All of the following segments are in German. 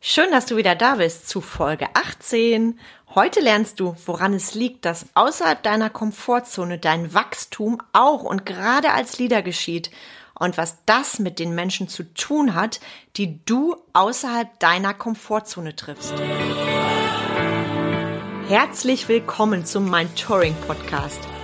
Schön, dass du wieder da bist zu Folge 18. Heute lernst du, woran es liegt, dass außerhalb deiner Komfortzone dein Wachstum auch und gerade als Leader geschieht und was das mit den Menschen zu tun hat, die du außerhalb deiner Komfortzone triffst. Herzlich willkommen zum Mind Touring Podcast,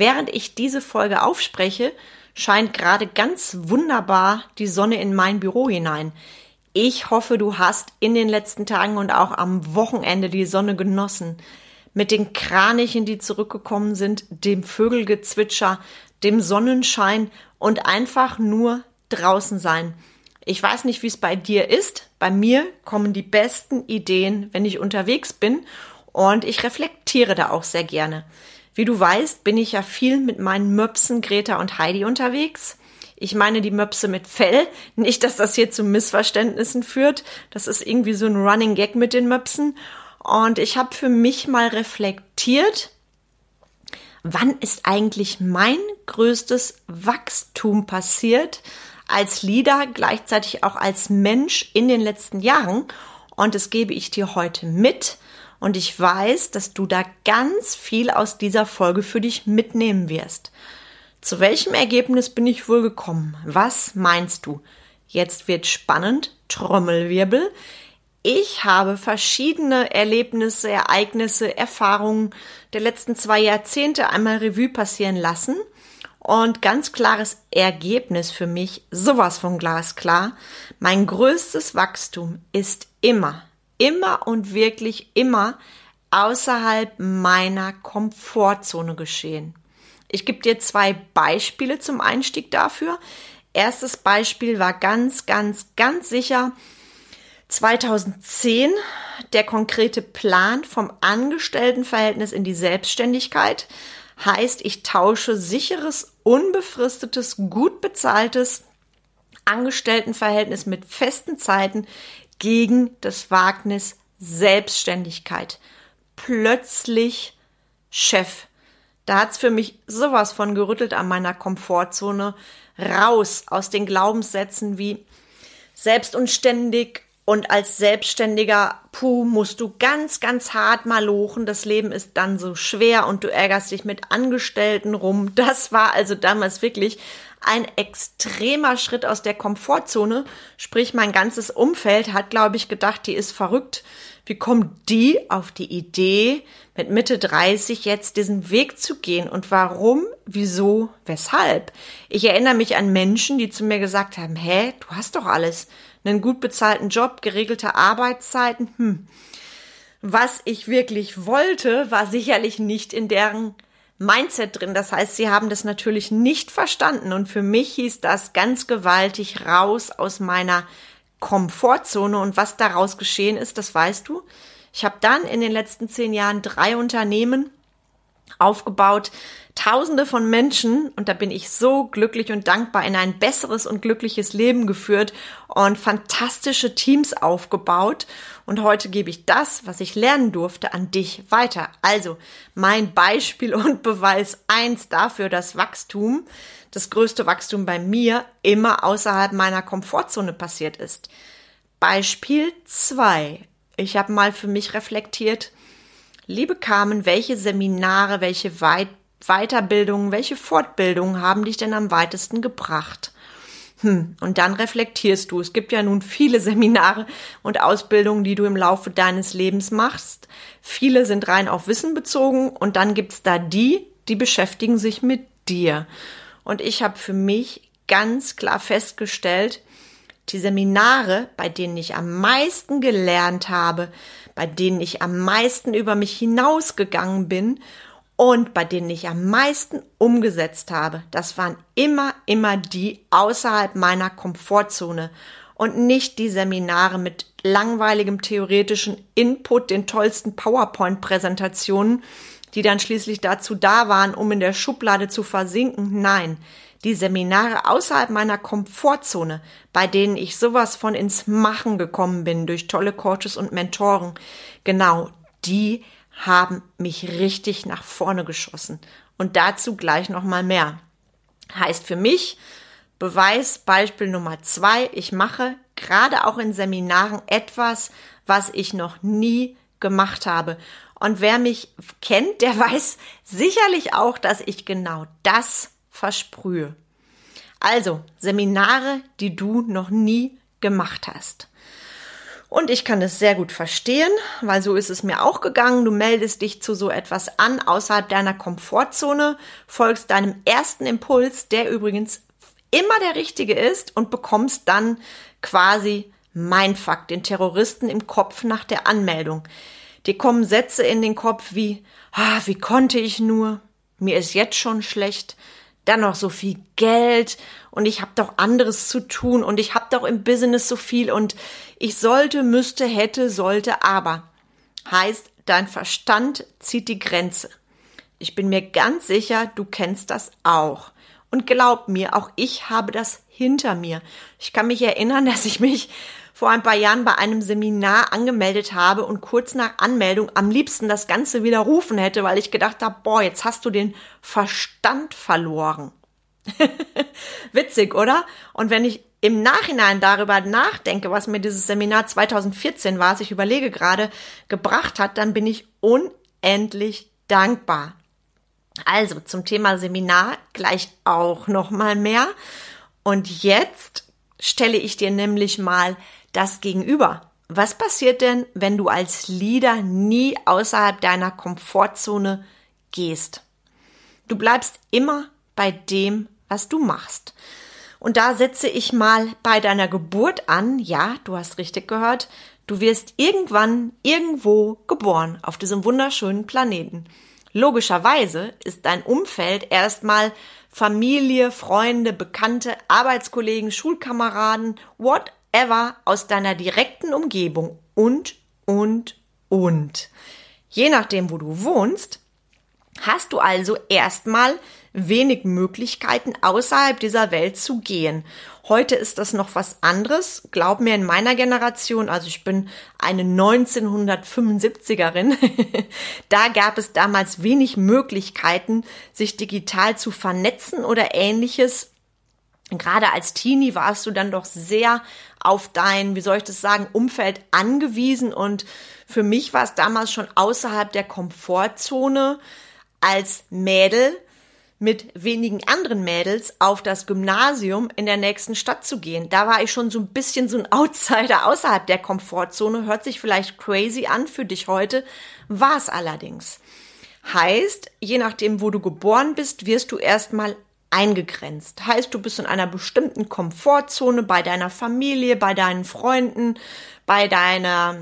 Während ich diese Folge aufspreche, scheint gerade ganz wunderbar die Sonne in mein Büro hinein. Ich hoffe, du hast in den letzten Tagen und auch am Wochenende die Sonne genossen. Mit den Kranichen, die zurückgekommen sind, dem Vögelgezwitscher, dem Sonnenschein und einfach nur draußen sein. Ich weiß nicht, wie es bei dir ist. Bei mir kommen die besten Ideen, wenn ich unterwegs bin und ich reflektiere da auch sehr gerne. Wie du weißt, bin ich ja viel mit meinen Möpsen Greta und Heidi unterwegs. Ich meine die Möpse mit Fell. Nicht, dass das hier zu Missverständnissen führt. Das ist irgendwie so ein Running Gag mit den Möpsen. Und ich habe für mich mal reflektiert, wann ist eigentlich mein größtes Wachstum passiert als Leader, gleichzeitig auch als Mensch in den letzten Jahren. Und das gebe ich dir heute mit. Und ich weiß, dass du da ganz viel aus dieser Folge für dich mitnehmen wirst. Zu welchem Ergebnis bin ich wohl gekommen? Was meinst du? Jetzt wird spannend. Trommelwirbel. Ich habe verschiedene Erlebnisse, Ereignisse, Erfahrungen der letzten zwei Jahrzehnte einmal Revue passieren lassen und ganz klares Ergebnis für mich, sowas von glasklar. Mein größtes Wachstum ist immer, immer und wirklich immer außerhalb meiner Komfortzone geschehen. Ich gebe dir zwei Beispiele zum Einstieg dafür. Erstes Beispiel war ganz, ganz, ganz sicher 2010 der konkrete Plan vom Angestelltenverhältnis in die Selbstständigkeit. Heißt, ich tausche sicheres, unbefristetes, gut bezahltes Angestelltenverhältnis mit festen Zeiten gegen das Wagnis Selbstständigkeit. Plötzlich Chef da hat's für mich sowas von gerüttelt an meiner Komfortzone. Raus aus den Glaubenssätzen wie selbst und ständig und als Selbstständiger, puh, musst du ganz, ganz hart mal lochen. Das Leben ist dann so schwer und du ärgerst dich mit Angestellten rum. Das war also damals wirklich ein extremer Schritt aus der Komfortzone. Sprich, mein ganzes Umfeld hat, glaube ich, gedacht, die ist verrückt. Wie kommt die auf die Idee, mit Mitte 30 jetzt diesen Weg zu gehen? Und warum, wieso, weshalb? Ich erinnere mich an Menschen, die zu mir gesagt haben, hä, du hast doch alles. Einen gut bezahlten Job, geregelte Arbeitszeiten, hm. Was ich wirklich wollte, war sicherlich nicht in deren Mindset drin. Das heißt, sie haben das natürlich nicht verstanden. Und für mich hieß das ganz gewaltig raus aus meiner Komfortzone und was daraus geschehen ist, das weißt du. Ich habe dann in den letzten zehn Jahren drei Unternehmen aufgebaut, Tausende von Menschen, und da bin ich so glücklich und dankbar, in ein besseres und glückliches Leben geführt und fantastische Teams aufgebaut. Und heute gebe ich das, was ich lernen durfte, an dich weiter. Also mein Beispiel und Beweis eins dafür, dass Wachstum das größte Wachstum bei mir immer außerhalb meiner Komfortzone passiert ist. Beispiel zwei: Ich habe mal für mich reflektiert, liebe Carmen, welche Seminare, welche Weit Weiterbildungen, welche Fortbildungen haben dich denn am weitesten gebracht? Hm, und dann reflektierst du. Es gibt ja nun viele Seminare und Ausbildungen, die du im Laufe deines Lebens machst. Viele sind rein auf Wissen bezogen und dann gibt's da die, die beschäftigen sich mit dir. Und ich habe für mich ganz klar festgestellt, die Seminare, bei denen ich am meisten gelernt habe, bei denen ich am meisten über mich hinausgegangen bin und bei denen ich am meisten umgesetzt habe, das waren immer, immer die außerhalb meiner Komfortzone. und nicht die Seminare mit langweiligem theoretischen Input, den tollsten PowerPoint-Präsentationen, die dann schließlich dazu da waren, um in der Schublade zu versinken. Nein, die Seminare außerhalb meiner Komfortzone, bei denen ich sowas von ins Machen gekommen bin durch tolle Coaches und Mentoren, genau, die haben mich richtig nach vorne geschossen. Und dazu gleich noch mal mehr. Heißt für mich, Beweisbeispiel Nummer zwei, ich mache gerade auch in Seminaren etwas, was ich noch nie gemacht habe. Und wer mich kennt, der weiß sicherlich auch, dass ich genau das versprühe. Also Seminare, die du noch nie gemacht hast. Und ich kann es sehr gut verstehen, weil so ist es mir auch gegangen. Du meldest dich zu so etwas an außerhalb deiner Komfortzone, folgst deinem ersten Impuls, der übrigens immer der richtige ist und bekommst dann quasi mein Fakt, den Terroristen im Kopf nach der Anmeldung. Dir kommen Sätze in den Kopf wie, ah, wie konnte ich nur? Mir ist jetzt schon schlecht. Dann noch so viel Geld und ich habe doch anderes zu tun und ich habe doch im Business so viel und ich sollte, müsste, hätte, sollte, aber. Heißt, dein Verstand zieht die Grenze. Ich bin mir ganz sicher, du kennst das auch. Und glaub mir, auch ich habe das hinter mir. Ich kann mich erinnern, dass ich mich vor ein paar Jahren bei einem Seminar angemeldet habe und kurz nach Anmeldung am liebsten das Ganze widerrufen hätte, weil ich gedacht habe, boah, jetzt hast du den Verstand verloren. Witzig, oder? Und wenn ich im Nachhinein darüber nachdenke, was mir dieses Seminar 2014 war, ich überlege gerade, gebracht hat, dann bin ich unendlich dankbar. Also zum Thema Seminar gleich auch noch mal mehr. Und jetzt stelle ich dir nämlich mal das gegenüber. Was passiert denn, wenn du als Leader nie außerhalb deiner Komfortzone gehst? Du bleibst immer bei dem, was du machst. Und da setze ich mal bei deiner Geburt an. Ja, du hast richtig gehört. Du wirst irgendwann irgendwo geboren auf diesem wunderschönen Planeten. Logischerweise ist dein Umfeld erstmal Familie, Freunde, Bekannte, Arbeitskollegen, Schulkameraden, whatever aus deiner direkten Umgebung und, und, und. Je nachdem, wo du wohnst, hast du also erstmal wenig Möglichkeiten, außerhalb dieser Welt zu gehen. Heute ist das noch was anderes. Glaub mir, in meiner Generation, also ich bin eine 1975erin, da gab es damals wenig Möglichkeiten, sich digital zu vernetzen oder ähnliches. Gerade als Teenie warst du dann doch sehr auf dein, wie soll ich das sagen, Umfeld angewiesen und für mich war es damals schon außerhalb der Komfortzone als Mädel mit wenigen anderen Mädels auf das Gymnasium in der nächsten Stadt zu gehen. Da war ich schon so ein bisschen so ein Outsider außerhalb der Komfortzone. Hört sich vielleicht crazy an für dich heute, war es allerdings. Heißt, je nachdem, wo du geboren bist, wirst du erstmal eingegrenzt. Heißt, du bist in einer bestimmten Komfortzone bei deiner Familie, bei deinen Freunden, bei deiner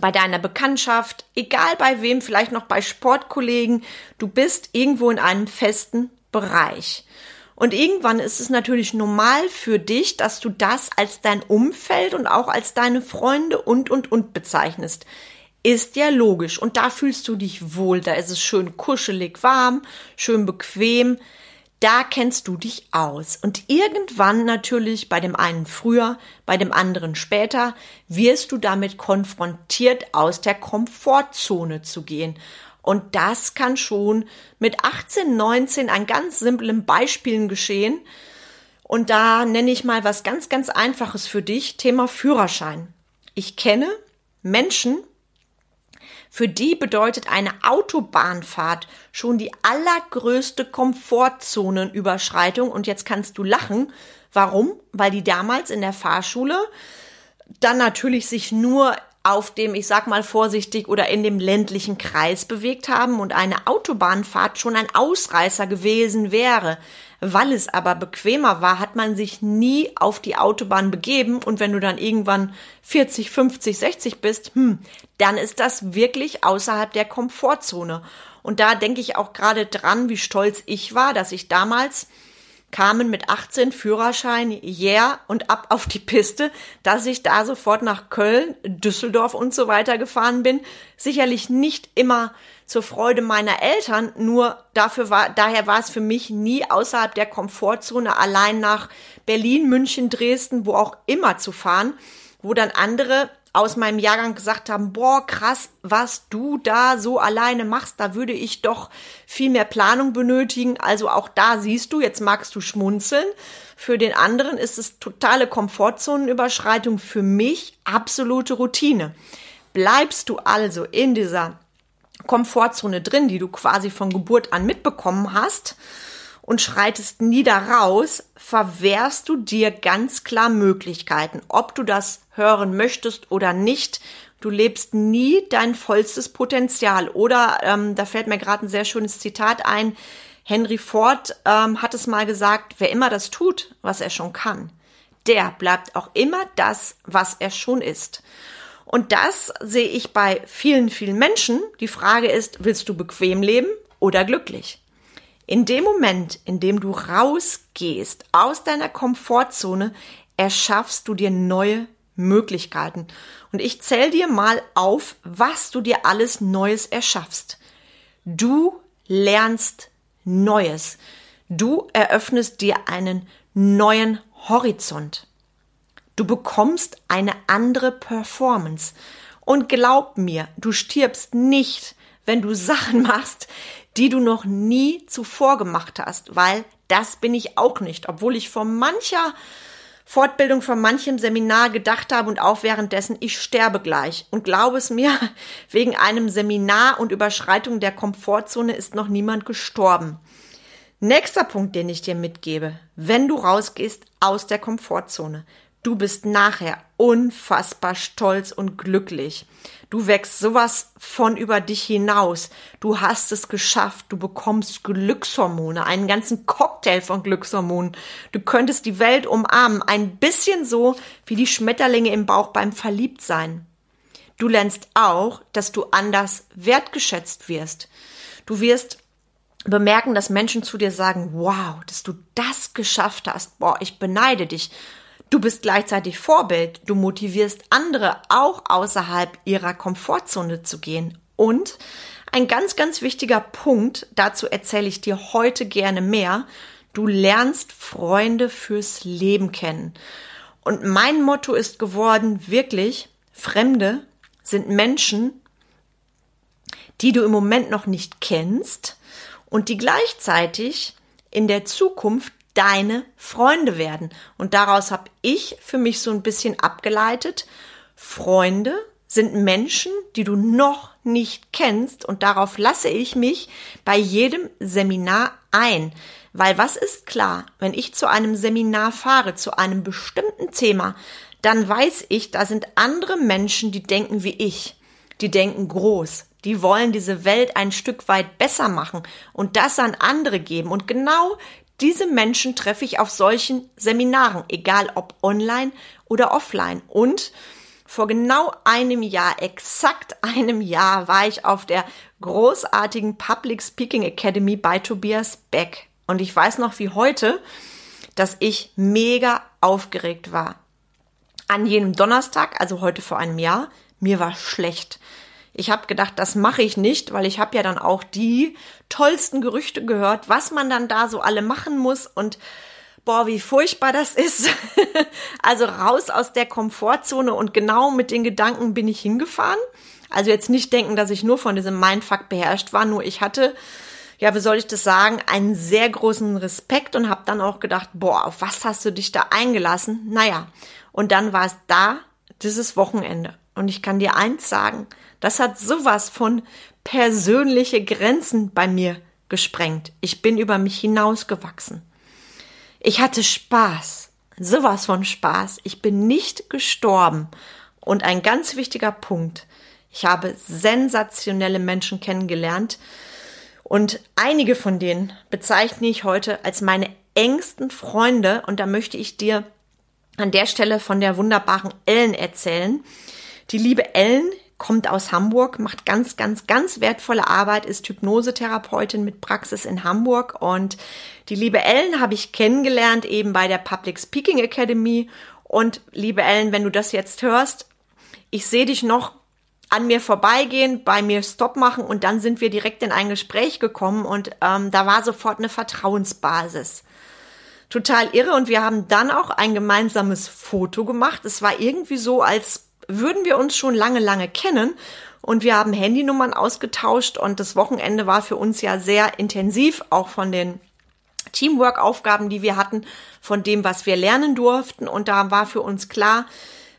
bei deiner Bekanntschaft, egal bei wem, vielleicht noch bei Sportkollegen, du bist irgendwo in einem festen Bereich. Und irgendwann ist es natürlich normal für dich, dass du das als dein Umfeld und auch als deine Freunde und, und, und bezeichnest. Ist ja logisch. Und da fühlst du dich wohl. Da ist es schön kuschelig warm, schön bequem da kennst du dich aus. Und irgendwann natürlich, bei dem einen früher, bei dem anderen später, wirst du damit konfrontiert, aus der Komfortzone zu gehen. Und das kann schon mit 18, 19 an ganz simplen Beispielen geschehen. Und da nenne ich mal was ganz, ganz Einfaches für dich, Thema Führerschein. Ich kenne Menschen, für die bedeutet eine Autobahnfahrt schon die allergrößte Komfortzonenüberschreitung. Und jetzt kannst du lachen. Warum? Weil die damals in der Fahrschule dann natürlich sich nur auf dem, ich sag mal vorsichtig, oder in dem ländlichen Kreis bewegt haben und eine Autobahnfahrt schon ein Ausreißer gewesen wäre. Weil es aber bequemer war, hat man sich nie auf die Autobahn begeben und wenn du dann irgendwann 40, 50, 60 bist, hm, dann ist das wirklich außerhalb der Komfortzone. Und da denke ich auch gerade dran, wie stolz ich war, dass ich damals kamen mit 18 Führerschein, yeah, und ab auf die Piste, dass ich da sofort nach Köln, Düsseldorf und so weiter gefahren bin. Sicherlich nicht immer zur Freude meiner Eltern, nur dafür war, daher war es für mich nie außerhalb der Komfortzone allein nach Berlin, München, Dresden, wo auch immer zu fahren, wo dann andere aus meinem Jahrgang gesagt haben, boah, krass, was du da so alleine machst, da würde ich doch viel mehr Planung benötigen. Also auch da siehst du, jetzt magst du schmunzeln. Für den anderen ist es totale Komfortzonenüberschreitung, für mich absolute Routine. Bleibst du also in dieser Komfortzone drin, die du quasi von Geburt an mitbekommen hast, und schreitest nie da raus, verwehrst du dir ganz klar Möglichkeiten, ob du das hören möchtest oder nicht. Du lebst nie dein vollstes Potenzial. Oder ähm, da fällt mir gerade ein sehr schönes Zitat ein. Henry Ford ähm, hat es mal gesagt, wer immer das tut, was er schon kann, der bleibt auch immer das, was er schon ist. Und das sehe ich bei vielen, vielen Menschen. Die Frage ist, willst du bequem leben oder glücklich? In dem Moment, in dem du rausgehst aus deiner Komfortzone, erschaffst du dir neue Möglichkeiten. Und ich zähl dir mal auf, was du dir alles Neues erschaffst. Du lernst Neues. Du eröffnest dir einen neuen Horizont. Du bekommst eine andere Performance. Und glaub mir, du stirbst nicht, wenn du Sachen machst, die du noch nie zuvor gemacht hast, weil das bin ich auch nicht, obwohl ich vor mancher Fortbildung von manchem Seminar gedacht habe und auch währenddessen, ich sterbe gleich. Und glaube es mir, wegen einem Seminar und Überschreitung der Komfortzone ist noch niemand gestorben. Nächster Punkt, den ich dir mitgebe, wenn du rausgehst aus der Komfortzone, Du bist nachher unfassbar stolz und glücklich. Du wächst sowas von über dich hinaus. Du hast es geschafft. Du bekommst Glückshormone, einen ganzen Cocktail von Glückshormonen. Du könntest die Welt umarmen, ein bisschen so wie die Schmetterlinge im Bauch beim Verliebtsein. Du lernst auch, dass du anders wertgeschätzt wirst. Du wirst bemerken, dass Menschen zu dir sagen, wow, dass du das geschafft hast. Boah, ich beneide dich. Du bist gleichzeitig Vorbild. Du motivierst andere auch außerhalb ihrer Komfortzone zu gehen. Und ein ganz, ganz wichtiger Punkt, dazu erzähle ich dir heute gerne mehr. Du lernst Freunde fürs Leben kennen. Und mein Motto ist geworden, wirklich, Fremde sind Menschen, die du im Moment noch nicht kennst und die gleichzeitig in der Zukunft deine Freunde werden. Und daraus habe ich für mich so ein bisschen abgeleitet, Freunde sind Menschen, die du noch nicht kennst und darauf lasse ich mich bei jedem Seminar ein. Weil was ist klar, wenn ich zu einem Seminar fahre, zu einem bestimmten Thema, dann weiß ich, da sind andere Menschen, die denken wie ich. Die denken groß. Die wollen diese Welt ein Stück weit besser machen und das an andere geben. Und genau diese Menschen treffe ich auf solchen Seminaren, egal ob online oder offline. Und vor genau einem Jahr, exakt einem Jahr, war ich auf der großartigen Public Speaking Academy bei Tobias Beck. Und ich weiß noch wie heute, dass ich mega aufgeregt war. An jenem Donnerstag, also heute vor einem Jahr, mir war schlecht. Ich habe gedacht, das mache ich nicht, weil ich habe ja dann auch die tollsten Gerüchte gehört, was man dann da so alle machen muss und boah, wie furchtbar das ist. also raus aus der Komfortzone und genau mit den Gedanken bin ich hingefahren. Also jetzt nicht denken, dass ich nur von diesem Mindfuck beherrscht war, nur ich hatte ja, wie soll ich das sagen, einen sehr großen Respekt und habe dann auch gedacht, boah, auf was hast du dich da eingelassen? Naja, und dann war es da, dieses Wochenende. Und ich kann dir eins sagen, das hat sowas von persönliche Grenzen bei mir gesprengt. Ich bin über mich hinausgewachsen. Ich hatte Spaß, sowas von Spaß. Ich bin nicht gestorben. Und ein ganz wichtiger Punkt, ich habe sensationelle Menschen kennengelernt und einige von denen bezeichne ich heute als meine engsten Freunde und da möchte ich dir an der Stelle von der wunderbaren Ellen erzählen. Die liebe Ellen kommt aus Hamburg, macht ganz, ganz, ganz wertvolle Arbeit, ist Hypnosetherapeutin mit Praxis in Hamburg. Und die liebe Ellen habe ich kennengelernt eben bei der Public Speaking Academy. Und liebe Ellen, wenn du das jetzt hörst, ich sehe dich noch an mir vorbeigehen, bei mir Stopp machen und dann sind wir direkt in ein Gespräch gekommen und ähm, da war sofort eine Vertrauensbasis. Total irre und wir haben dann auch ein gemeinsames Foto gemacht. Es war irgendwie so, als würden wir uns schon lange, lange kennen und wir haben Handynummern ausgetauscht und das Wochenende war für uns ja sehr intensiv, auch von den Teamwork-Aufgaben, die wir hatten, von dem, was wir lernen durften und da war für uns klar,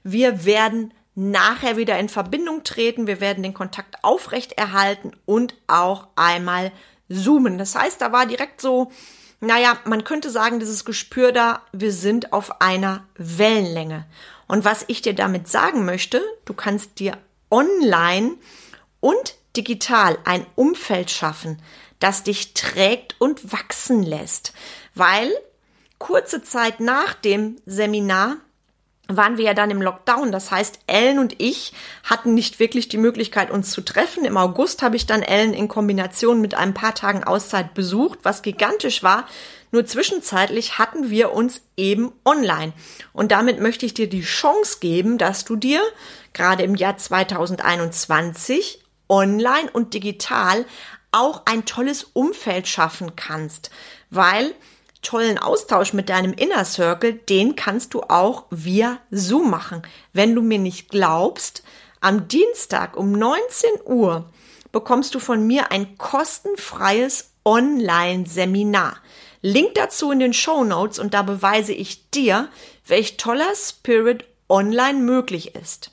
wir werden nachher wieder in Verbindung treten, wir werden den Kontakt aufrechterhalten und auch einmal zoomen. Das heißt, da war direkt so, naja, man könnte sagen, dieses Gespür da, wir sind auf einer Wellenlänge. Und was ich dir damit sagen möchte, du kannst dir online und digital ein Umfeld schaffen, das dich trägt und wachsen lässt. Weil kurze Zeit nach dem Seminar waren wir ja dann im Lockdown. Das heißt, Ellen und ich hatten nicht wirklich die Möglichkeit, uns zu treffen. Im August habe ich dann Ellen in Kombination mit ein paar Tagen Auszeit besucht, was gigantisch war, nur zwischenzeitlich hatten wir uns eben online. Und damit möchte ich dir die Chance geben, dass du dir gerade im Jahr 2021 online und digital auch ein tolles Umfeld schaffen kannst, weil tollen Austausch mit deinem Inner Circle, den kannst du auch via Zoom machen. Wenn du mir nicht glaubst, am Dienstag um 19 Uhr bekommst du von mir ein kostenfreies Online-Seminar. Link dazu in den Show Notes und da beweise ich dir, welch toller Spirit online möglich ist.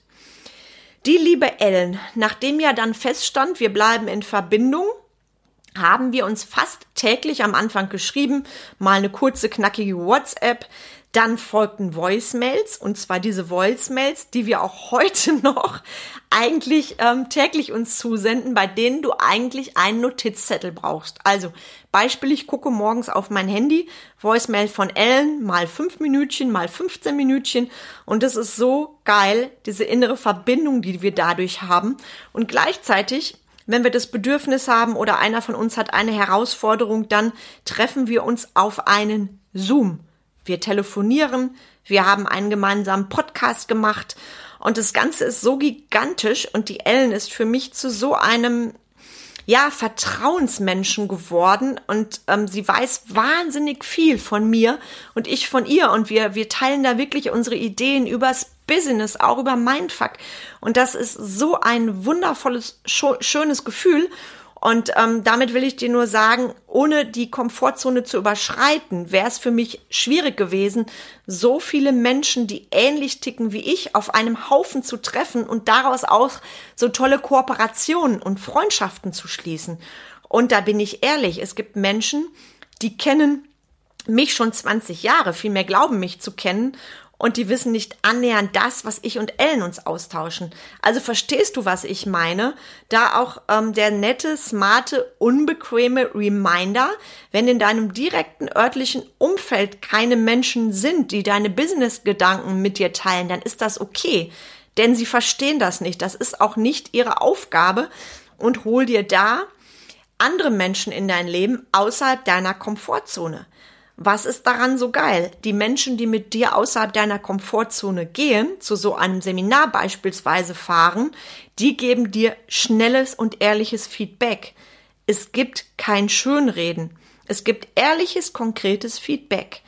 Die liebe Ellen, nachdem ja dann feststand, wir bleiben in Verbindung, haben wir uns fast täglich am Anfang geschrieben, mal eine kurze, knackige WhatsApp, dann folgten Voicemails, und zwar diese Voicemails, die wir auch heute noch eigentlich ähm, täglich uns zusenden, bei denen du eigentlich einen Notizzettel brauchst. Also Beispiel, ich gucke morgens auf mein Handy, Voicemail von Ellen, mal fünf Minütchen, mal 15 Minütchen. Und das ist so geil, diese innere Verbindung, die wir dadurch haben. Und gleichzeitig wenn wir das Bedürfnis haben oder einer von uns hat eine Herausforderung, dann treffen wir uns auf einen Zoom. Wir telefonieren, wir haben einen gemeinsamen Podcast gemacht und das Ganze ist so gigantisch und die Ellen ist für mich zu so einem ja, Vertrauensmenschen geworden und ähm, sie weiß wahnsinnig viel von mir und ich von ihr und wir, wir teilen da wirklich unsere Ideen übers Business, auch über Mindfuck. Und das ist so ein wundervolles, schönes Gefühl. Und ähm, damit will ich dir nur sagen, ohne die Komfortzone zu überschreiten, wäre es für mich schwierig gewesen, so viele Menschen, die ähnlich ticken wie ich, auf einem Haufen zu treffen und daraus auch so tolle Kooperationen und Freundschaften zu schließen. Und da bin ich ehrlich, es gibt Menschen, die kennen mich schon 20 Jahre, vielmehr glauben mich zu kennen und die wissen nicht annähernd das, was ich und Ellen uns austauschen. Also verstehst du, was ich meine? Da auch ähm, der nette, smarte, unbequeme Reminder, wenn in deinem direkten örtlichen Umfeld keine Menschen sind, die deine Business-Gedanken mit dir teilen, dann ist das okay. Denn sie verstehen das nicht. Das ist auch nicht ihre Aufgabe. Und hol dir da andere Menschen in dein Leben außerhalb deiner Komfortzone. Was ist daran so geil? Die Menschen, die mit dir außerhalb deiner Komfortzone gehen, zu so einem Seminar beispielsweise fahren, die geben dir schnelles und ehrliches Feedback. Es gibt kein Schönreden. Es gibt ehrliches, konkretes Feedback.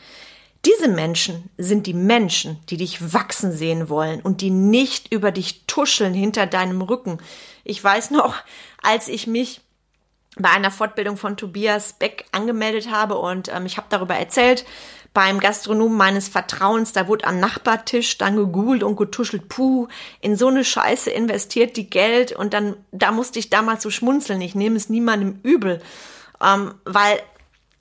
Diese Menschen sind die Menschen, die dich wachsen sehen wollen und die nicht über dich tuscheln hinter deinem Rücken. Ich weiß noch, als ich mich bei einer Fortbildung von Tobias Beck angemeldet habe und ähm, ich habe darüber erzählt beim Gastronomen meines Vertrauens, da wurde am Nachbartisch dann gegoogelt und getuschelt, puh, in so eine Scheiße investiert die Geld und dann, da musste ich damals so schmunzeln, ich nehme es niemandem übel, ähm, weil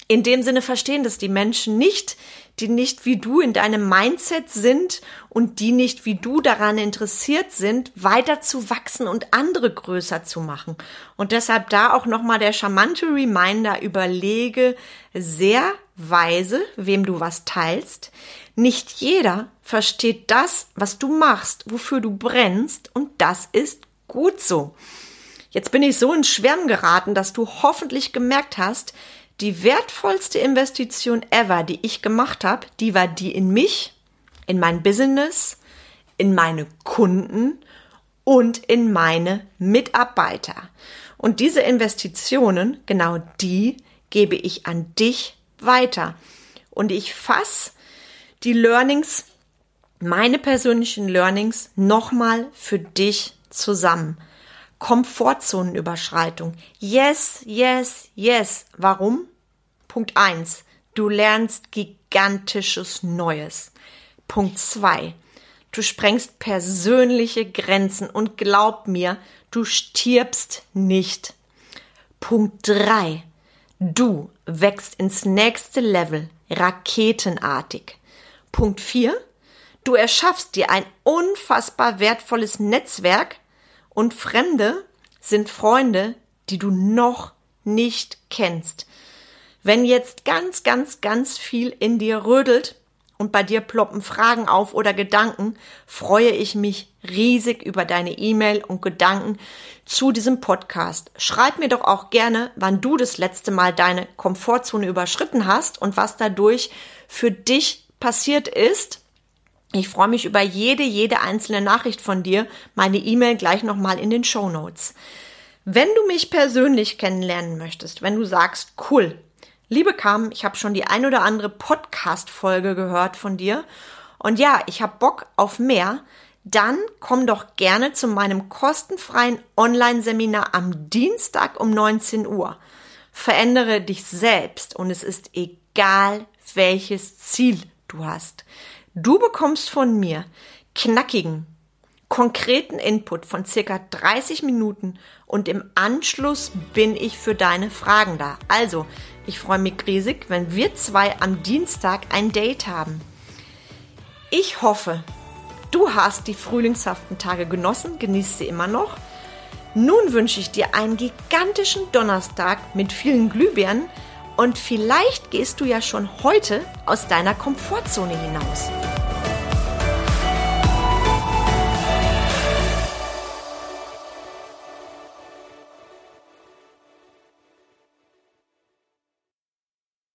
in dem Sinne verstehen das die Menschen nicht, die nicht wie du in deinem Mindset sind und die nicht wie du daran interessiert sind, weiter zu wachsen und andere größer zu machen. Und deshalb da auch nochmal der charmante Reminder, überlege sehr weise, wem du was teilst. Nicht jeder versteht das, was du machst, wofür du brennst und das ist gut so. Jetzt bin ich so ins Schwärmen geraten, dass du hoffentlich gemerkt hast, die wertvollste Investition ever, die ich gemacht habe, die war die in mich, in mein Business, in meine Kunden und in meine Mitarbeiter. Und diese Investitionen, genau die, gebe ich an dich weiter. Und ich fasse die Learnings, meine persönlichen Learnings, nochmal für dich zusammen. Komfortzonenüberschreitung. Yes, yes, yes. Warum? Punkt eins: Du lernst gigantisches Neues. Punkt zwei: Du sprengst persönliche Grenzen und glaub mir, du stirbst nicht. Punkt drei: Du wächst ins nächste Level, raketenartig. Punkt vier: Du erschaffst dir ein unfassbar wertvolles Netzwerk und Fremde sind Freunde, die du noch nicht kennst. Wenn jetzt ganz, ganz, ganz viel in dir rödelt und bei dir ploppen Fragen auf oder Gedanken, freue ich mich riesig über deine E-Mail und Gedanken zu diesem Podcast. Schreib mir doch auch gerne, wann du das letzte Mal deine Komfortzone überschritten hast und was dadurch für dich passiert ist. Ich freue mich über jede, jede einzelne Nachricht von dir. Meine E-Mail gleich nochmal in den Show Notes. Wenn du mich persönlich kennenlernen möchtest, wenn du sagst, cool, Liebe Kam, ich habe schon die ein oder andere Podcast-Folge gehört von dir. Und ja, ich habe Bock auf mehr. Dann komm doch gerne zu meinem kostenfreien Online-Seminar am Dienstag um 19 Uhr. Verändere dich selbst und es ist egal, welches Ziel du hast. Du bekommst von mir knackigen, konkreten Input von circa 30 Minuten und im Anschluss bin ich für deine Fragen da. Also, ich freue mich riesig, wenn wir zwei am Dienstag ein Date haben. Ich hoffe, du hast die frühlingshaften Tage genossen, genießt sie immer noch. Nun wünsche ich dir einen gigantischen Donnerstag mit vielen Glühbirnen und vielleicht gehst du ja schon heute aus deiner Komfortzone hinaus.